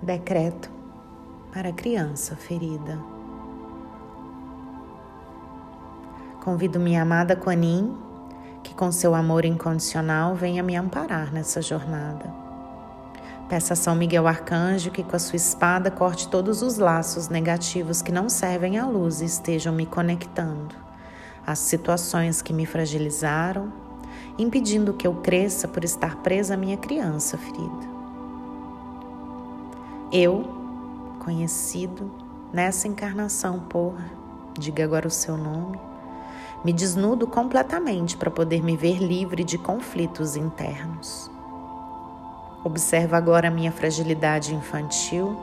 Decreto para criança ferida. Convido minha amada Quanin, que com seu amor incondicional venha me amparar nessa jornada. Peça a São Miguel Arcanjo que com a sua espada corte todos os laços negativos que não servem à luz e estejam me conectando às situações que me fragilizaram, impedindo que eu cresça por estar presa à minha criança ferida. Eu, conhecido nessa encarnação por, diga agora o seu nome, me desnudo completamente para poder me ver livre de conflitos internos. Observa agora a minha fragilidade infantil,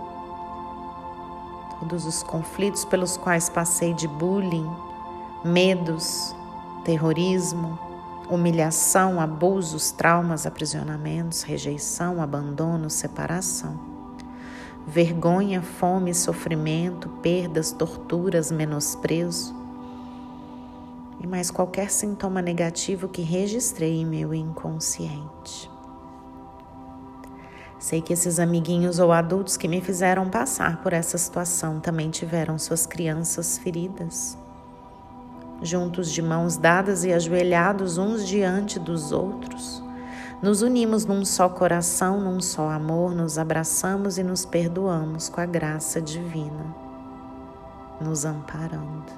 todos os conflitos pelos quais passei de bullying, medos, terrorismo, humilhação, abusos, traumas, aprisionamentos, rejeição, abandono, separação vergonha, fome, sofrimento, perdas, torturas, menosprezo e mais qualquer sintoma negativo que registrei em meu inconsciente. Sei que esses amiguinhos ou adultos que me fizeram passar por essa situação também tiveram suas crianças feridas. Juntos de mãos dadas e ajoelhados uns diante dos outros, nos unimos num só coração, num só amor, nos abraçamos e nos perdoamos com a graça divina, nos amparando.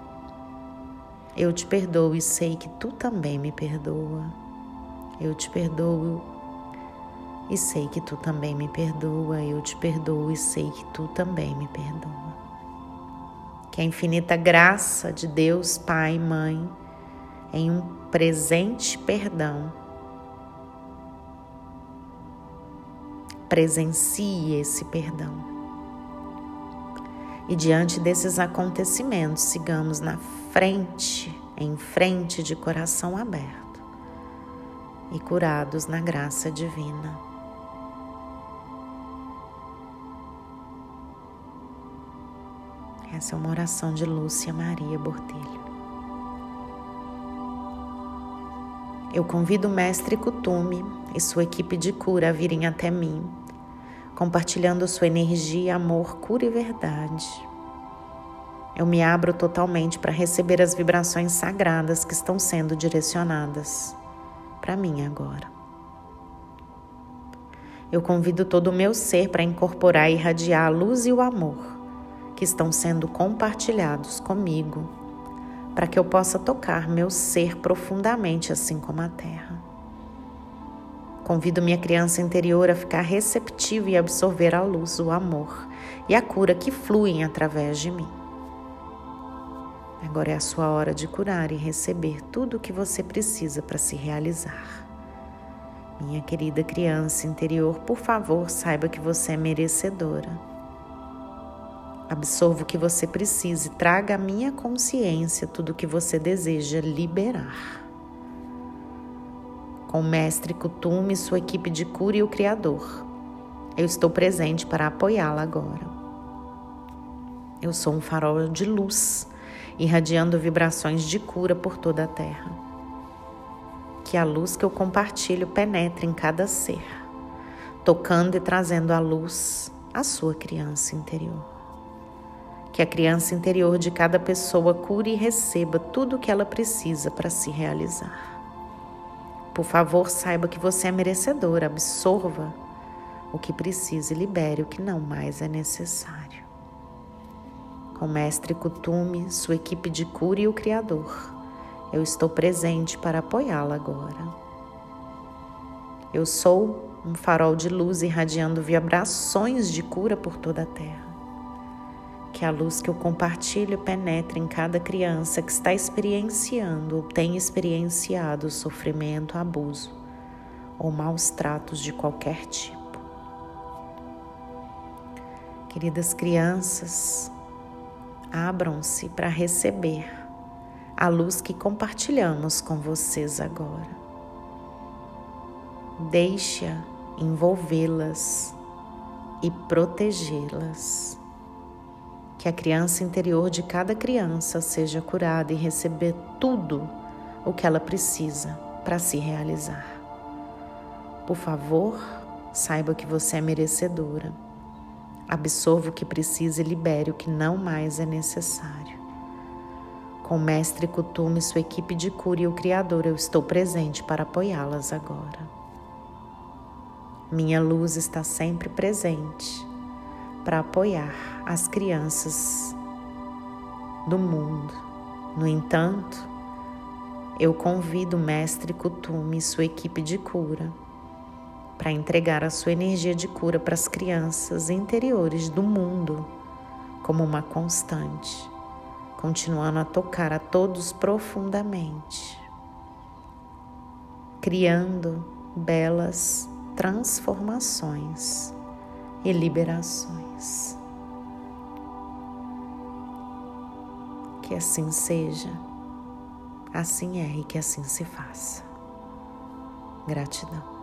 Eu te perdoo e sei que tu também me perdoa. Eu te perdoo e sei que tu também me perdoa. Eu te perdoo e sei que tu também me perdoa. Que a infinita graça de Deus, Pai e Mãe, em um presente perdão, presencie esse perdão. E diante desses acontecimentos, sigamos na frente, em frente de coração aberto e curados na graça divina. Essa é uma oração de Lúcia Maria Bortelho. Eu convido o mestre Kutume e sua equipe de cura a virem até mim, compartilhando sua energia, amor, cura e verdade. Eu me abro totalmente para receber as vibrações sagradas que estão sendo direcionadas para mim agora. Eu convido todo o meu ser para incorporar e irradiar a luz e o amor que estão sendo compartilhados comigo para que eu possa tocar meu ser profundamente, assim como a terra. Convido minha criança interior a ficar receptiva e absorver a luz, o amor e a cura que fluem através de mim. Agora é a sua hora de curar e receber tudo o que você precisa para se realizar. Minha querida criança interior, por favor, saiba que você é merecedora Absorva o que você precisa e traga à minha consciência tudo o que você deseja liberar. Com o mestre Kutume e sua equipe de cura e o Criador, eu estou presente para apoiá-la agora. Eu sou um farol de luz, irradiando vibrações de cura por toda a Terra. Que a luz que eu compartilho penetre em cada ser, tocando e trazendo a luz à sua criança interior que a criança interior de cada pessoa cure e receba tudo o que ela precisa para se realizar. Por favor, saiba que você é merecedora, absorva o que precisa e libere o que não mais é necessário. Com o mestre Kutume, sua equipe de cura e o Criador, eu estou presente para apoiá-la agora. Eu sou um farol de luz irradiando vibrações de cura por toda a terra que a luz que eu compartilho penetre em cada criança que está experienciando ou tem experienciado sofrimento, abuso ou maus tratos de qualquer tipo. Queridas crianças, abram-se para receber a luz que compartilhamos com vocês agora. Deixa envolvê-las e protegê-las que a criança interior de cada criança seja curada e receber tudo o que ela precisa para se realizar. Por favor, saiba que você é merecedora. Absorva o que precisa e libere o que não mais é necessário. Com o mestre Kutume e sua equipe de cura e o Criador, eu estou presente para apoiá-las agora. Minha luz está sempre presente para apoiar as crianças do mundo. No entanto, eu convido o mestre Kutume e sua equipe de cura para entregar a sua energia de cura para as crianças interiores do mundo como uma constante, continuando a tocar a todos profundamente, criando belas transformações e liberações. Que assim seja, assim é e que assim se faça. Gratidão.